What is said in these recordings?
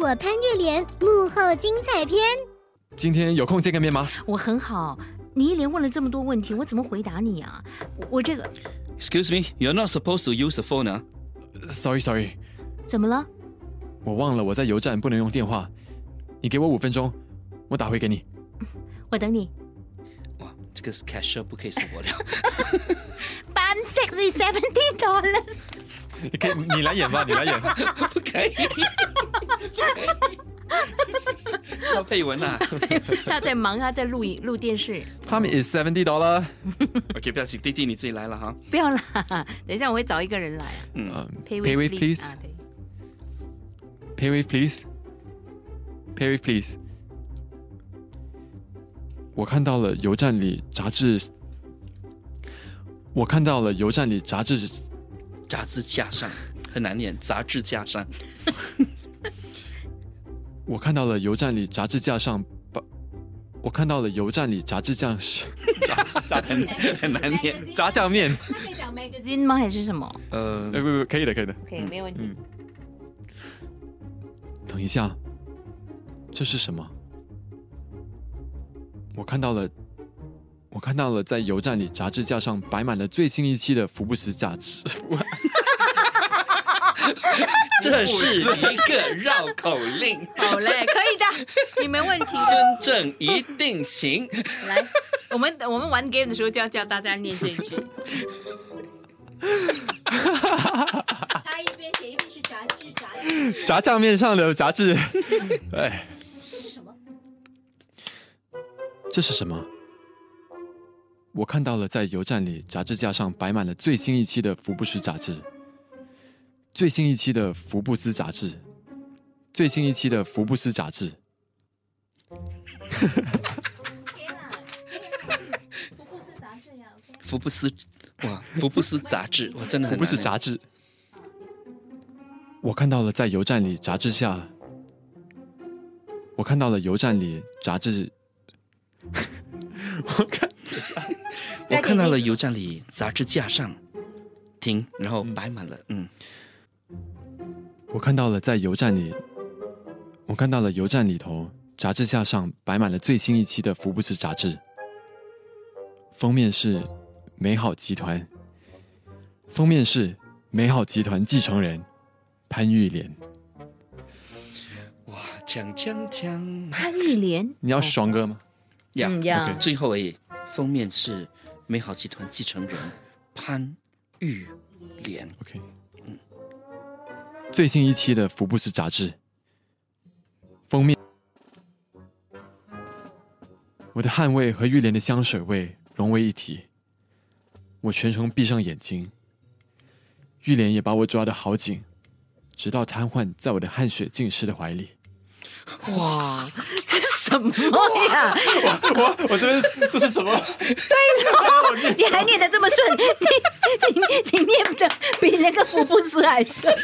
我潘玉莲幕后精彩篇。今天有空见个面吗？我很好，你一连问了这么多问题，我怎么回答你啊？我我这个 Excuse me, you're not supposed to use the phone 啊。Sorry Sorry，怎么了？我忘了我在油站不能用电话。你给我五分钟，我打回给你。我等你。哇，这个 cashier 不可以是我的。Ban sixty seventy dollars。你可以，你来演吧，你来演。不可以。叫佩文啊他在忙，他在录影录电视。他们 is seventy dollar。OK，不要紧，弟弟你自己来了哈。不要啦，等一下我会找一个人来啊。嗯，嗯 Pay Pay with with please。Pay with please. Pay with please. 我看到了油站里杂志。我看到了油站里杂志。杂志架上很难念，杂志架上。我看到了油站里杂志架上把。我看到了油站里杂志架是很很难念。炸酱面。他可以讲 magazine 吗？还是什么呃呃，不不，可以的，可以的。可以没问题。嗯等一下，这是什么？我看到了，我看到了，在油站里杂志架上摆满了最新一期的福布斯杂志。这是一个绕口令，好嘞，可以的，你没问题的。孙正一定行。来，我们我们玩 game 的时候就要教大家念这一句。他一边写一边是杂志，杂志。炸酱面上的杂志。哎，这是什么？这是什么？我看到了，在油站里杂志架上摆满了最新一期的福布斯杂志，最新一期的福布斯杂志，最新一期的福布斯杂志。福布斯杂志呀。福布斯，哇，福布斯杂志，我真的很不是难杂志。我看到了在油站里杂志下，我看到了油站里杂志。我看我看到了油站里杂志架上停，然后摆满了，嗯，我看到了在油站里，我看到了油站里头杂志架上摆满了最新一期的福布斯杂志，封面是美好集团，封面是美好集团继承人潘玉莲。哇，锵锵锵潘玉莲，你要双哥吗？呀嗯呀 OK 最后诶，封面是美好集团继承人潘玉莲，OK，最新一期的福布斯杂志封面，我的汗味和玉莲的香水味融为一体，我全程闭上眼睛，玉莲也把我抓得好紧，直到瘫痪在我的汗水浸湿的怀里。哇，这什么呀？我我这边这是什么？你还念得这么顺，你你你念的比那个福布斯还顺。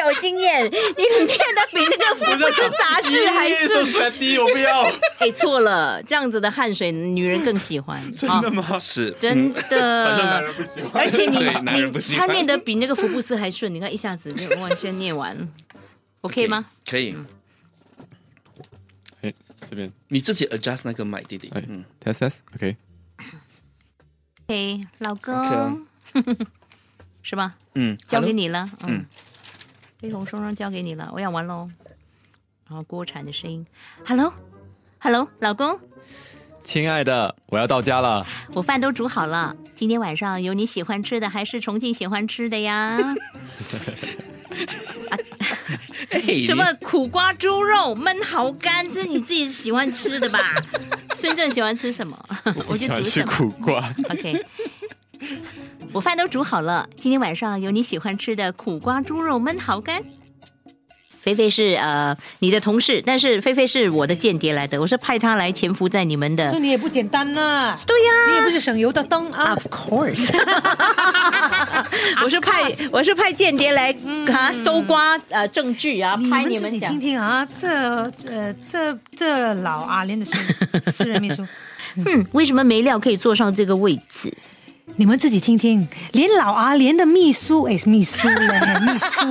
有经验？你念的比那个福布斯杂志还顺。出来低，我不要。哎，错了，这样子的汗水女人更喜欢。真真的？吗？是真反正男的。人不喜欢。而且你你他念的比那个福布斯还顺，你看一下子就完全念完了，OK 吗？？可以，哎，这边你自己 adjust 那个麦，弟弟哎。嗯，test test，OK，、OK，老公是吧？嗯，交给你了，嗯嗯，飞鸿双双交给你了，我要玩喽。然后锅铲的声音，Hello，Hello，老公，亲爱的，我要到家了。我饭都煮好了，今天晚上有你喜欢吃的还是重庆喜欢吃的呀？哎 什么苦瓜猪肉焖蚝干，这是你自己喜欢吃的吧？孙正喜欢吃什么，我就喜欢吃煮什么。苦瓜。OK，我饭都煮好了，今天晚上有你喜欢吃的苦瓜猪肉焖蚝干。菲菲是呃你的同事，但是菲菲是我的间谍来的，我是派他来潜伏在你们的所以。你也不简单呐、对呀、你也不是省油的灯啊 Of course，我是派我是派间谍来啊搜刮呃证据啊，拍你们讲们自己听。听啊，这这这这老阿莲的是私人秘书，嗯，为什么没料可以坐上这个位置？你们自己听听，连老阿莲的秘书，哎，秘书嘞，秘书，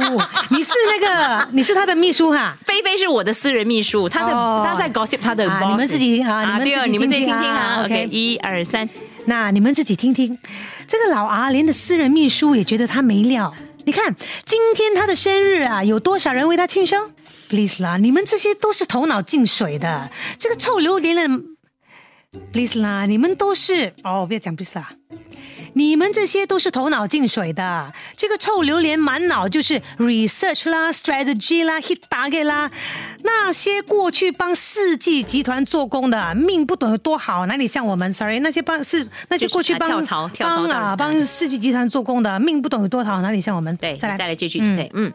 你是那个，你是他的秘书哈？菲菲是我的私人秘书，他在、哦他在 gossip 他的你们自己啊你们自己听听听啊 OK，一二三，那你们自己听听，这个老阿莲的私人秘书也觉得他没料。你看，今天他的生日啊，有多少人为他庆生？Please 啦，你们这些都是头脑进水的，这个臭榴莲的，Please 啦，你们都是哦，不要讲 Please 啦。你们这些都是头脑进水的，这个臭榴莲满脑就是 research 啦、strategy 啦、hit target 啦，那些过去帮世纪集团做工的，命不懂有多好，哪里像我们？Sorry，那些帮是那些过去帮帮啊帮世纪集团做工的，命不懂有多好，哪里像我们？对，再来再来这句就可以。嗯，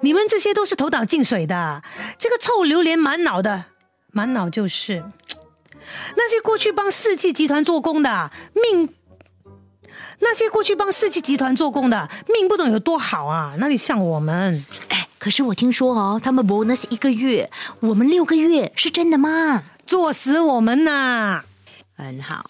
你们这些都是头脑进水的，这个臭榴莲满脑的，满脑就是那些过去帮世纪集团做工的命。那些过去帮世纪集团做工的命不懂有多好啊，哪里像我们？哎，可是我听说哦，他们 bonus 一个月，我们六个月，是真的吗？作死我们呐、很好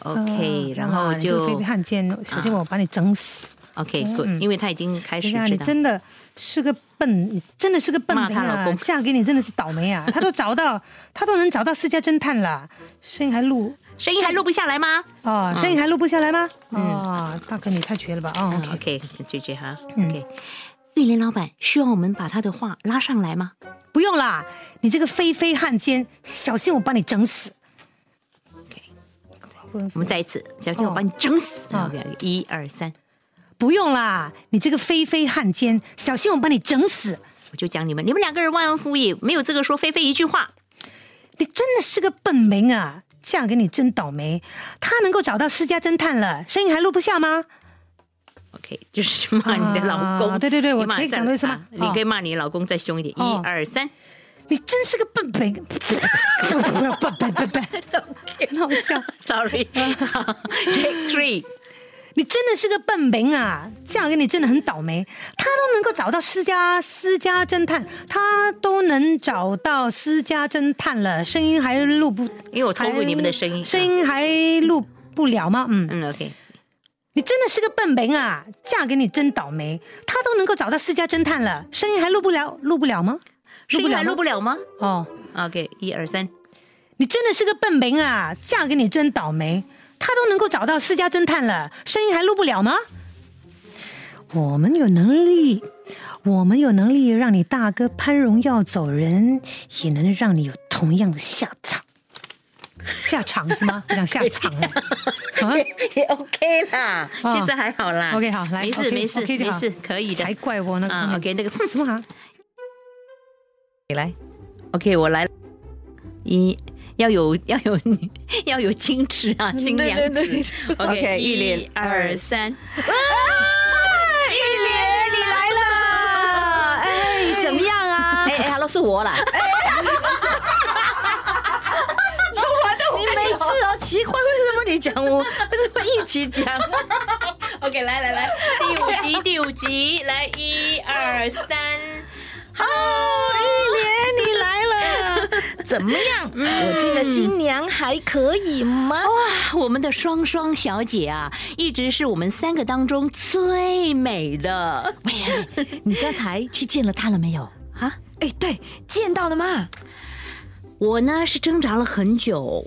，OK，、然后就飞飞汉奸，小心我把你整死！OK good，、因为他已经开始知道。你真的是个笨，你真的是个笨骂人啊！她老公嫁给你真的是倒霉啊！他都找到，他都能找到私家侦探了，声音还录声音还录不下来吗？哦，声音还录不下来吗？哦，大哥你太绝了吧！哦嗯，OK，OK，就这哈。OK，玉林老板需要我们把他的话拉上来吗？不用啦，你这个非非汉奸，小心我把你整死！OK，我们再一次，小心我把你整死。哦 OK，一二三，不用啦，你这个非非汉奸，小心我把你整死！我就讲你们，你们两个人忘恩负义，没有资格说菲菲一句话。你真的是个笨民啊！嫁给你真倒霉，他能够找到私家侦探了，声音还录不下吗？OK，就是骂你的老公。啊对对对我可以讲多一次吗啊你可以骂你老公再凶一点。哦一二三，你真是个笨笨，笨 笨笨笨笨，很好笑。Sorry，Take three，你真的是个笨民啊！嫁给你真的很倒霉。他都能够找到私家私家侦探，他都能找到私家侦探了，声音还录不？因为我透露你们的声音还声音还录不了吗？嗯，嗯，OK，你真的是个笨民啊！嫁给你真倒霉。他都能够找到私家侦探了，声音还录不了，录不了吗？声音还录不了吗哦。？OK，一二三，你真的是个笨民啊！嫁给你真倒霉。他都能够找到私家侦探了，声音还录不了吗？我们有能力，我们有能力让你大哥潘荣耀走人，也能让你有同样的下场。下场是吗？我想下场了。啊也 OK 啦，哦其实还好啦。OK，好来没事没事没事，可以的才。怪我呢！啊，OK，那个什么行？你来，OK，我来了。一要有 要有要有矜持啊，新娘子。对对 OK，一一连二三，玉莲，你来了！哎，怎么样啊？哎哎，Hello，是我啦。你每次哦，奇怪，为什么你讲我？为什么一起讲？OK，来来来，第五集第五集，来一二三，好，玉莲，你来了，怎么样？我这个新娘还可以吗？哇，我们的双双小姐啊，一直是我们三个当中最美的。喂喂，你刚才去见了她了没有？啊，哎，对，见到了吗？我呢是挣扎了很久，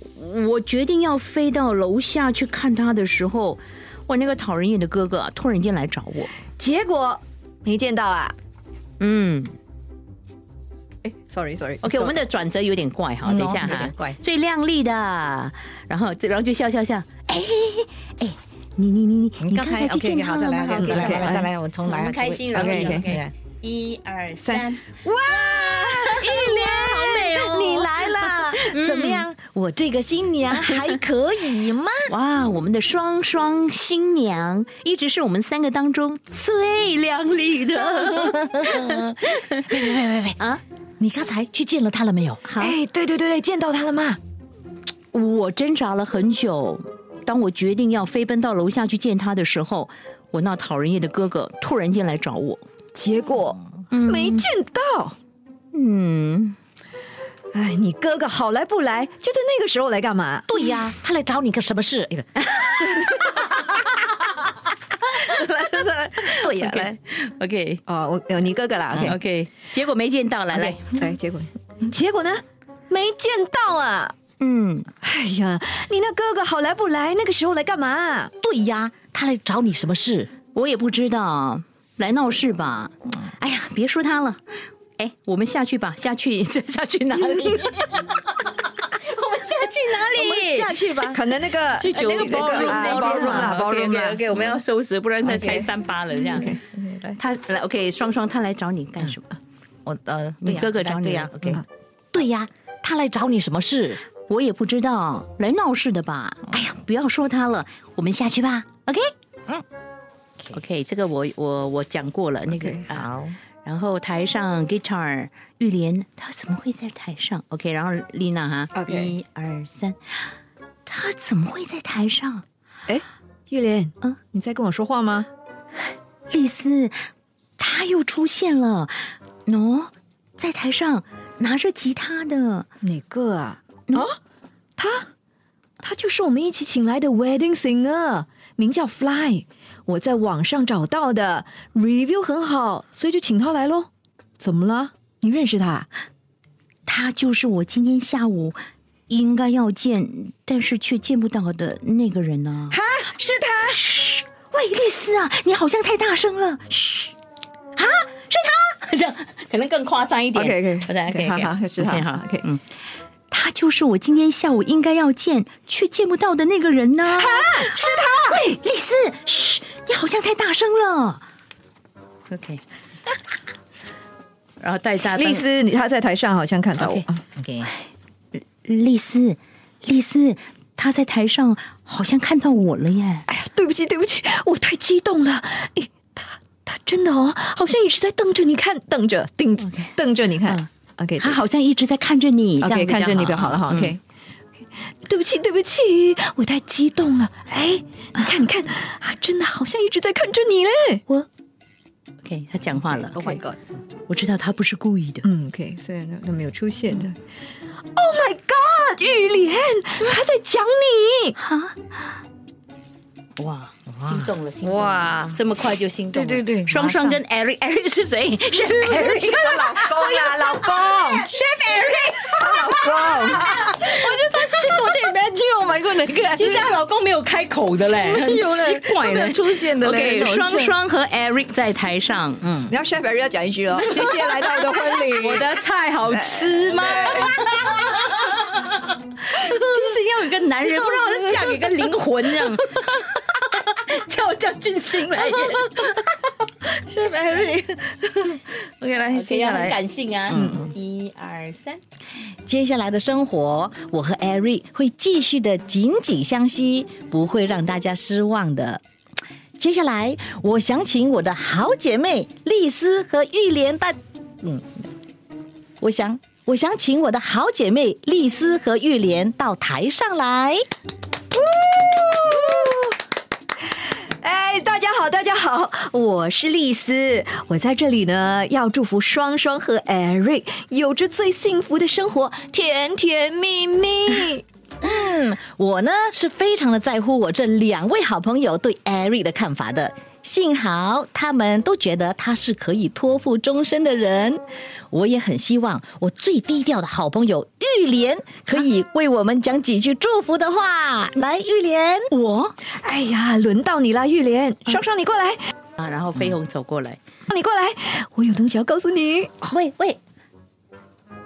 我决定要飞到楼下去看她的时候，我那个讨人厌的哥哥啊，突然间来找我。结果没见到啊。嗯哎，sorry sorry。，OK，我们的转折有点怪哈，嗯等一下哈，最靓丽的，然后然后就笑笑笑，哎哎你你你你你刚才 OK，他好，再来，再来再来，再来，我重来。开心 OK OK。一二三，哇，玉莲，好美哦你来了，怎么样？我这个新娘 还可以吗？哇，我们的双双新娘一直是我们三个当中最靓丽的 喂喂喂喂喂，啊！你刚才去见了他了没有？好，哎，对对对对，见到他了吗？我挣扎了很久，当我决定要飞奔到楼下去见他的时候，我那讨人厌的哥哥突然间来找我。结果嗯没见到。嗯，哎，你哥哥好来不来，就在那个时候来干嘛？对呀，他来找你个什么事？哎 对呀，来 OK 哦，我呃你哥哥啦，OK 结果没见到，来来来，结果 结果呢？没见到啊！嗯，哎呀，你那哥哥好来不来？那个时候来干嘛？对呀，他来找你什么事？我也不知道，来闹事吧？哎呀，别说他了，哎，我们下去吧，下去 下去哪里？去哪里？我们下去吧。可能那个去酒那个那个 ballroom 啊啊 ballroom 啦 ballroom 啦 OK，我们要收拾，不然再拆三八了这样。来他来 OK，双双他来找你干什么？我呃，你哥哥找你对呀，OK，嗯对呀，他来找你什么事？我也不知道，来闹事的吧？哎呀，不要说他了，我们下去吧。OK，嗯，OK，这个我我我讲过了，那个好，然后台上 guitar 玉莲，她怎么会在台上？OK，然后丽娜哈 OK 一二三，她怎么会在台上？哎，玉莲，嗯嗯，你在跟我说话吗？丽丝，她又出现了，喏、在台上拿着吉他的，哪个啊？哦，他，他就是我们一起请来的 wedding singer，名叫 Fly，我在网上找到的，review 很好，所以就请他来喽。怎么了？你认识他？他就是我今天下午应该要见，但是却见不到的那个人呢、哈，是他。嘘，喂，丽丝啊，你好像太大声了。嘘，啊，是他，这样可能更夸张一点。OK，OK，OK，好好是他 OK，好 OK 嗯，他就是我今天下午应该要见却见不到的那个人呢。啊，是他。喂，丽丝，嘘，你好像太大声了。OK，然后带大丽丝，他在台上好像看到我 OK 啊。OK，丽丝，丽丝，他在台上好像看到我了耶。哎呀，对不起，对不起，我太激动了。诶，他他真的哦，好像一直在瞪着你看，瞪着盯瞪着你看嗯。OK，他好像一直在看着你，这样 OK，看着你就好了哈。嗯 OK，对不起，对不起，我太激动了。哎，你看，你看啊，真的好像一直在看着你嘞。我 OK，他讲话了。Oh my God，我知道他不是故意的。嗯，OK，虽然他没有出现的。Oh my God，玉莲，他在讲你。哈，哇，心动了，心动了哇这么快就心动了。对对对双双跟 Eric，Eric 是谁？是 Eric，老公呀，老公，Chef Eric，老公。我这 imagine，Oh my God，哪个？其实她老公没有开口的嘞，很奇怪的。出现的嘞 OK，双双和 Eric 在台上，嗯，你要 Chef Eric 要讲一句哦，谢谢来到我的婚礼。我的菜好吃吗？就是要有一个男人，不知道是嫁给个灵魂这样，叫我叫俊星来演，Chef Eric。OK，来，接下很来。感性啊。嗯，一二三，接下来的生活，我和 Eric 会继续的紧紧相惜，不会让大家失望的。接下来，我想请我的好姐妹丽丝和玉莲大，嗯，我想，我想请我的好姐妹丽丝和玉莲到台上来。哎，大家好，大家好，我是丽丝，我在这里呢，要祝福双双和艾瑞有着最幸福的生活，甜甜蜜蜜。嗯，我呢是非常的在乎我这两位好朋友对艾瑞的看法的。幸好他们都觉得他是可以托付终身的人，我也很希望我最低调的好朋友玉莲可以为我们讲几句祝福的话。来，玉莲，我？哎呀，轮到你了，玉莲，双双你过来，啊，然后飞鸿走过来。你过来，我有东西要告诉你。喂喂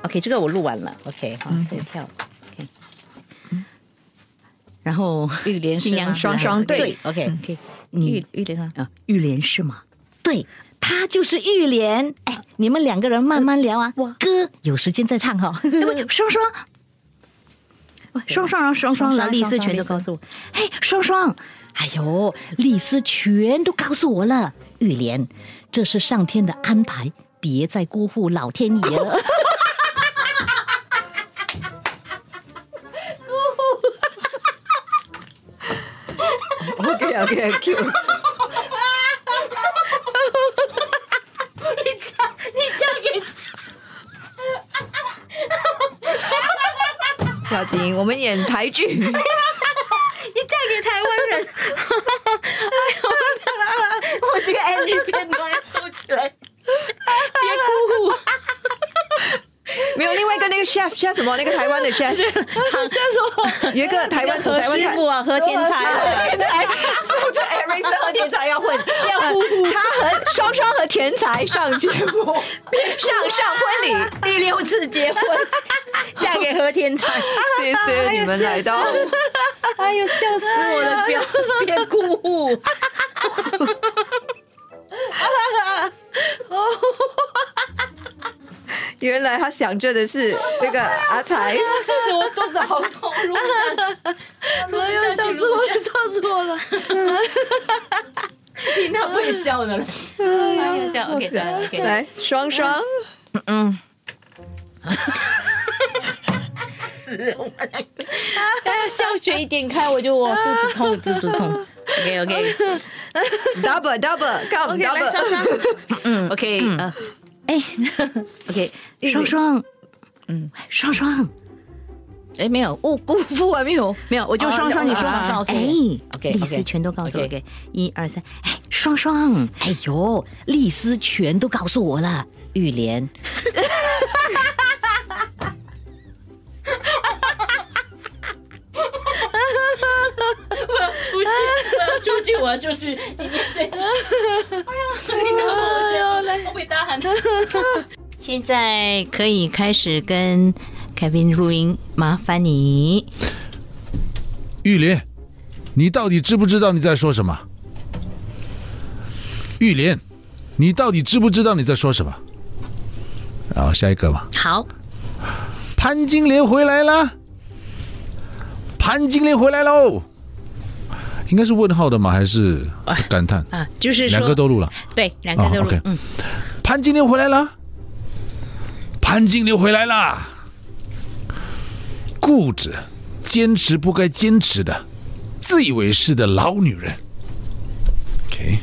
，OK，这个我录完了。OK，好，所以跳。OK，然后玉莲新娘双双对。对，OK，OK，你玉玉莲啊，啊，玉莲是吗？对。她就是玉莲，哎，你们两个人慢慢聊啊。哇。歌有时间再唱哈、哎喂 双。双，双双，然后双双，后丽丝全都告诉我，嘿，双双，哎呦，丽丝全都告诉我了。玉莲，这是上天的安排，别再辜负老天爷了。OK OK Q，你嫁给不要紧，我们演台剧。你嫁给台湾人，哎呦，我这个 NG 片段要收起来，别哭。没有另外一个那个 chef chef 什么那个台湾的 chef chef 什么？有一个台湾何台湾师傅啊，何天才何，天才，是不是 Eric 和天才要混？要呼呼，他和双双和天才上节目，上上婚礼，第六次结婚，嫁给何天才。谢谢你们来到。哎呦，笑死我了！别别哭。原来他想着的是那个 阿才，我肚子好痛，录哎呀，笑死我了，笑死我了！听他不会笑的了。哎呀，笑 OK，再来 OK。来，双双，死我两个！哎，笑嘴一点开，我就我肚子痛，肚子痛。OK OK double double come double，OK，呃，哎，OK，双双，嗯，双双，哎，没有，哦，辜负啊，没有，没有，我就双双，哦你说，双双，OK 哎 OK，丽丝全都告诉我 OK，OK，一二三，哎，双双，哎呦，丽丝全都告诉我了，玉莲，出去，我要出去，我要出去，现在可以开始跟凯宾录音，麻烦你。玉莲，你到底知不知道你在说什么？玉莲，你到底知不知道你在说什么？然后下一个吧。好，潘金莲回来了，潘金莲回来喽。应该是问号的吗？还是感叹？啊，就是，两个都录了。对，两个都录，嗯，潘金莲回来了，潘金莲回来了！固执、坚持不该坚持的、自以为是的老女人。OK，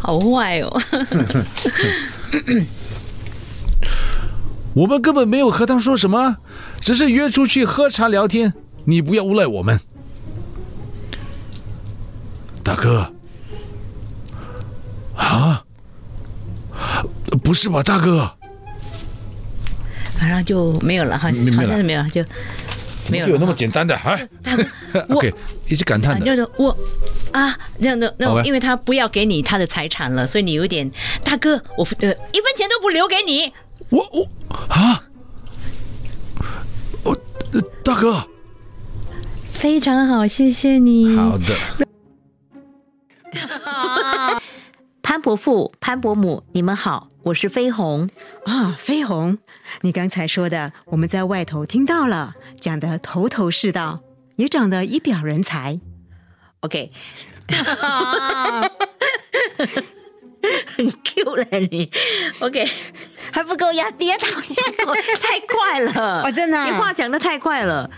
好坏哦。我们根本没有和他说什么，只是约出去喝茶聊天。你不要诬赖我们，大哥。啊？不是吧，大哥？马上就没有了，好像没没了好像是没有，就没有了。有那么简单的啊？OK，一直感叹啊，的。就是我啊，这样的那 OK 因为他不要给你他的财产了，所以你有点大哥，我呃一分钱都不留给你。我我啊，我、呃大哥，非常好，谢谢你。好的，潘伯父、潘伯母，你们好，我是飞鸿。啊，飞鸿，你刚才说的，我们在外头听到了，讲的头头是道，也长得一表人才。OK，很 Q 了你。OK，还不够压低，讨厌！太快了，哦真的啊你话讲的太快了。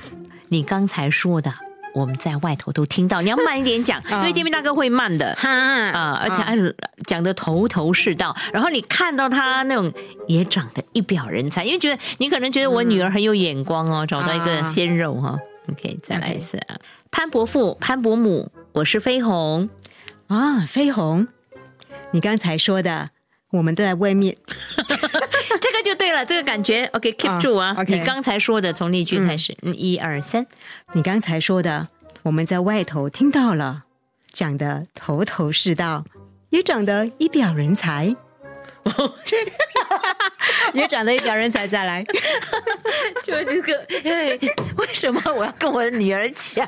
你刚才说的，我们在外头都听到，你要慢一点讲，因为见面大哥会慢的。哈啊，而且还讲的头头是道，然后你看到他那种也长得一表人才，因为觉得你可能觉得我女儿很有眼光哦，找到一个鲜肉哈。OK，再来一次啊，潘伯父、潘伯母，我是飞鸿。啊，飞鸿，你刚才说的，我们在外面。这个就对了，这个感觉。OK，keep、啊住啊。OK 你刚才说的从例句开始，嗯，一二三，你刚才说的，我们在外头听到了，讲的头头是道，也长得一表人才，也长得一表人才。再来，就这个，哎为什么我要跟我的女儿讲？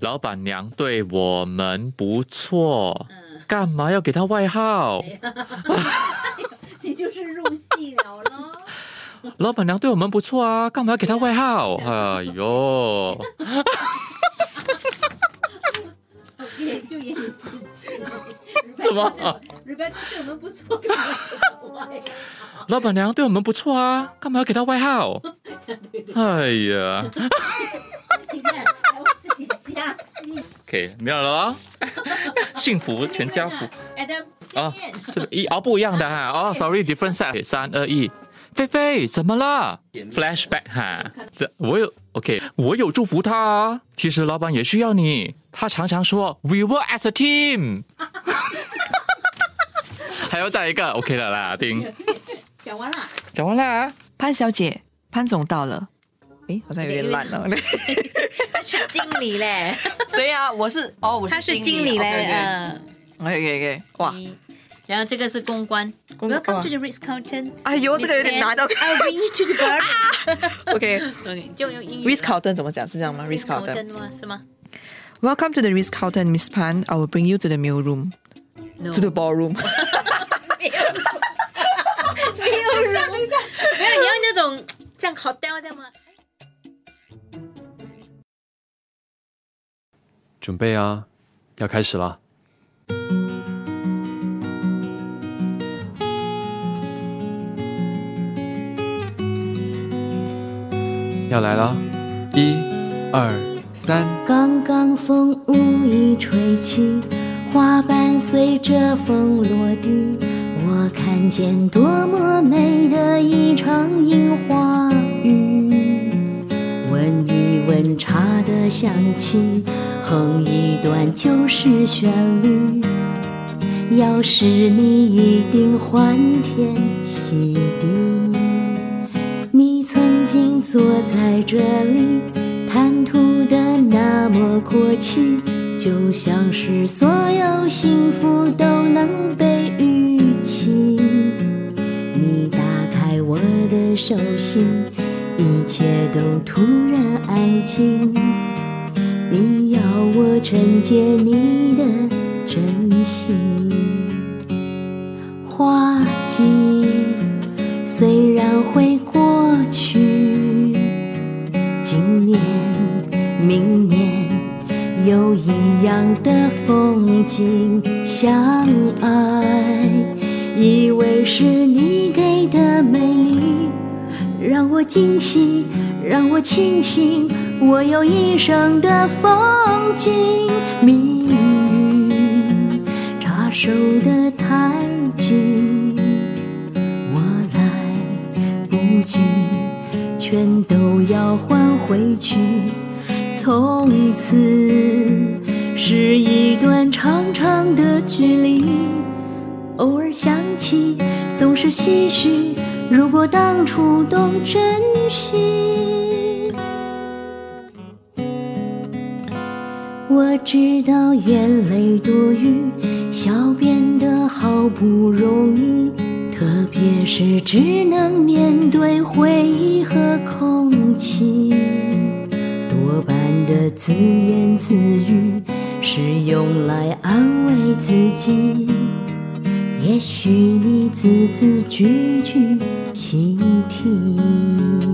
老板娘对我们不错，干嘛要给他外号？你就是入戏了咯。老板娘对我们不错啊，干嘛要给他外号？哎呦，就演你自己。怎么？Rebecca 对我们不错，老板娘对我们不错啊，干嘛要给她外号？哎呀 你看，还为自己加戏。，OK，没有了哦，幸福全家福 Adam，啊，这个一哦不一样的哈，哦，sorry，different set，三二一，菲菲怎么了？Flashback 哈，这我有 OK，我有祝福他啊。其实老板也需要你，他常常说 We work as a team。还要再一个，OK 了啦，丁。讲完啦。讲完啦。潘小姐，潘总到了。诶，好像有点烂了。他是经理嘞，谁啊？我是哦，我是他是经理嘞，嗯。OK OK OK，哇，然后这个是公关公关，Welcome to the Ritz Carlton。哎呦，这个有点难。I'll bring you to the garden。OK，OK，就用英语。Risk Carlton 怎么讲？是这样吗？Risk Carlton 吗？是吗 Welcome to the risk Carlton, Miss Pan. I will bring you to the meal room, to the ballroom. 没有，没有，没有，你要那种像 hotel 这样准备啊，要开始了。要来了，一、二、三。刚刚风无意吹起，花瓣随着风落地。我看见多么美的一场樱花雨。闻一闻茶的香气，哼一段旧时旋律。要是你一定欢天喜地。你曾经坐在这里，谈吐的那么阔气，就像是所有幸福都能被预期。你打开我的手心，一切都突然安静。你我承接你的真心，花季虽然会过去，今年、明年有一样的风景相爱，以为是你给的美丽，让我惊喜，让我庆幸，我有一生的风景。命运插手的太紧，我来不及，全都要还回去。从此是一段长长的距离，偶尔想起，总是唏嘘。如果当初懂珍惜，我知道眼泪多余，笑变得好不容易，特别是只能面对回忆和空气。多半的自言自语是用来安慰自己，也许你字字句句倾听。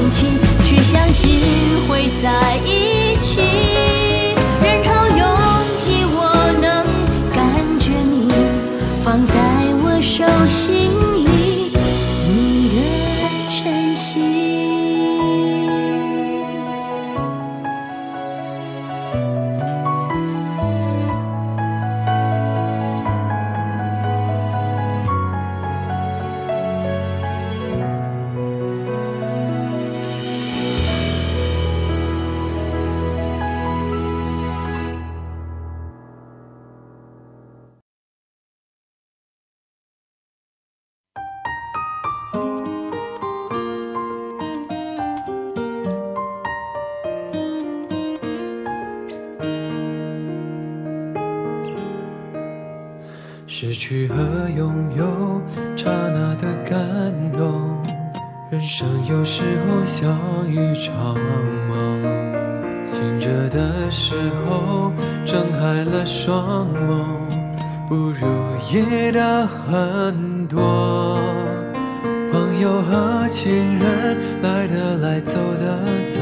勇气去相信会在一一场梦，醒着的时候睁开了双眸，不如意的很多。朋友和情人来的来，走的走，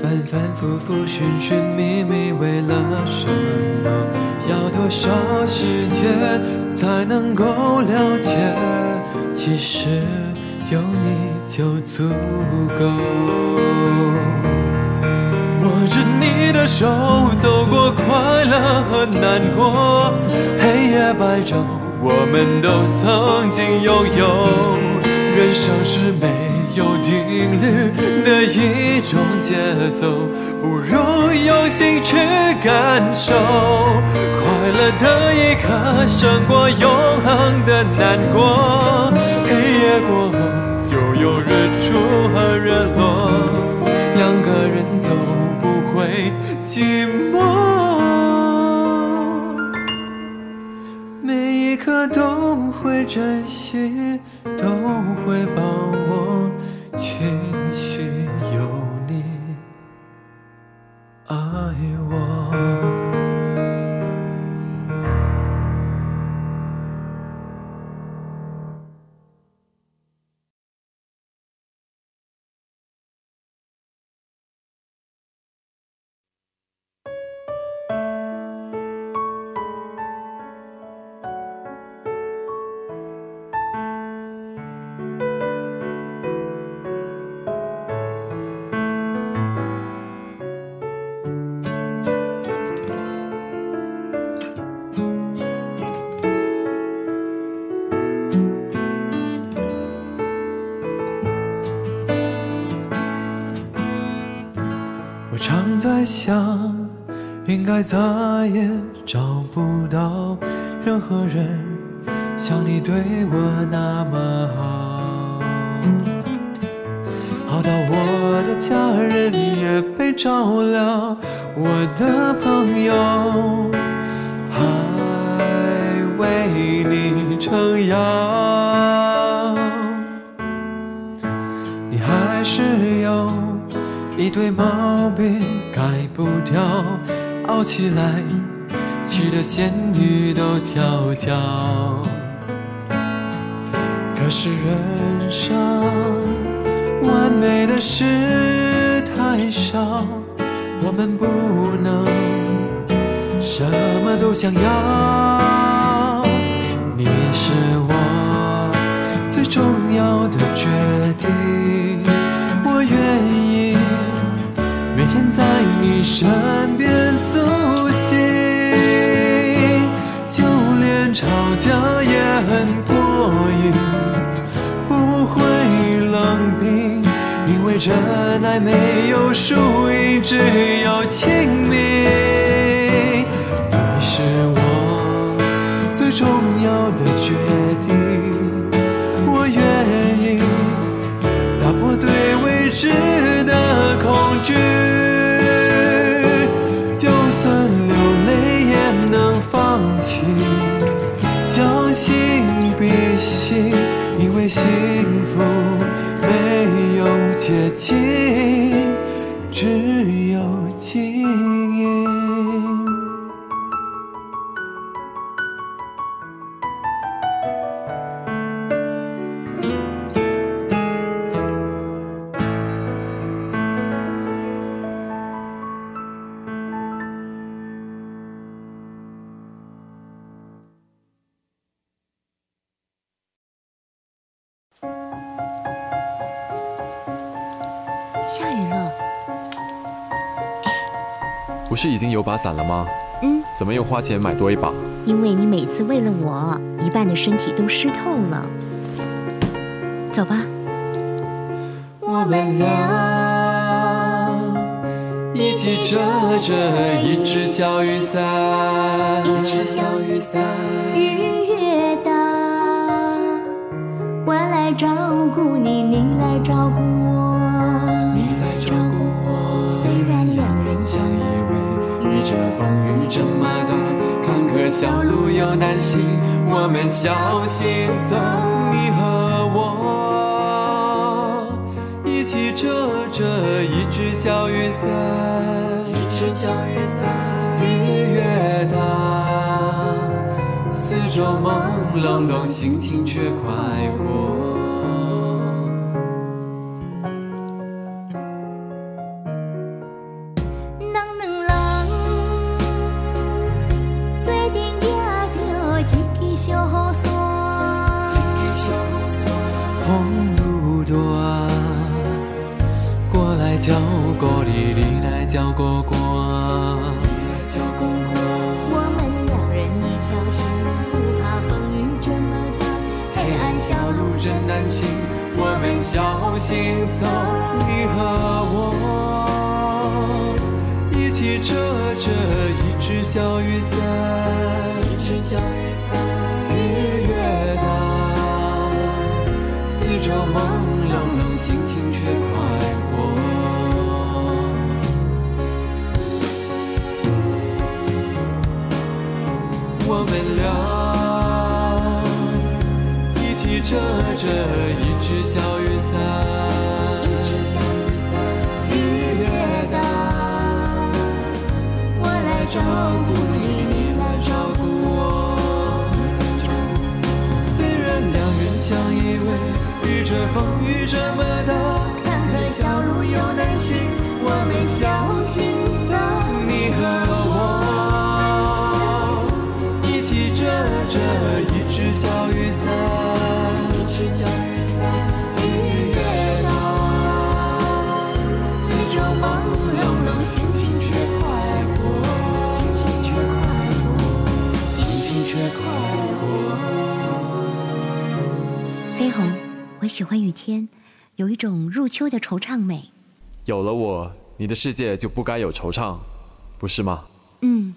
反反复复，寻寻觅觅，为了什么？要多少时间才能够了解？其实有你就足够。握着你的手，走过快乐和难过，黑夜白昼，我们都曾经拥有。人生是没有定律的一种节奏，不如用心去感受。快乐的一刻胜过永恒的难过。黑夜过后有日出和日落，两个人走不会寂寞。每一刻都会珍惜，都会把握，庆幸有你爱我。我常在想，应该再也找不到任何人像你对我那么好，好到我的家人也被照料，我的朋友还为你撑腰，你还是有。一堆毛病改不掉，傲起来，气得仙女都跳脚。可是人生完美的事太少，我们不能什么都想要。你身边苏醒，就连吵架也很过瘾，不会冷冰，因为真爱没有输赢，只有亲密。心是已经有把伞了吗？嗯，怎么又花钱买多一把？因为你每次为了我，一半的身体都湿透了。走吧，我们俩一起遮着一只小雨伞，一只小雨伞。雨越大，我来照顾你，你来照顾我，你来照顾我。虽然两人相依这风雨这么大，坎坷小路又难行，我们小心走。你和我一起遮着一只小雨伞，一只小雨伞，雨越大，四周朦胧胧，心情却快活。我们俩一起遮着一只小雨伞，一只小雨伞，雨越大，我来照顾你，你来照顾我。虽然两人相依偎，遇着风雨这么大，坎坷小路有难行，我们小心走。你和我着一只小雨伞，一只小雨伞，雨越大，四周朦胧胧，心情却快活，心情却快活，心情却快活。飞鸿，我喜欢雨天，有一种入秋的惆怅美。有了我，你的世界就不该有惆怅，不是吗？嗯，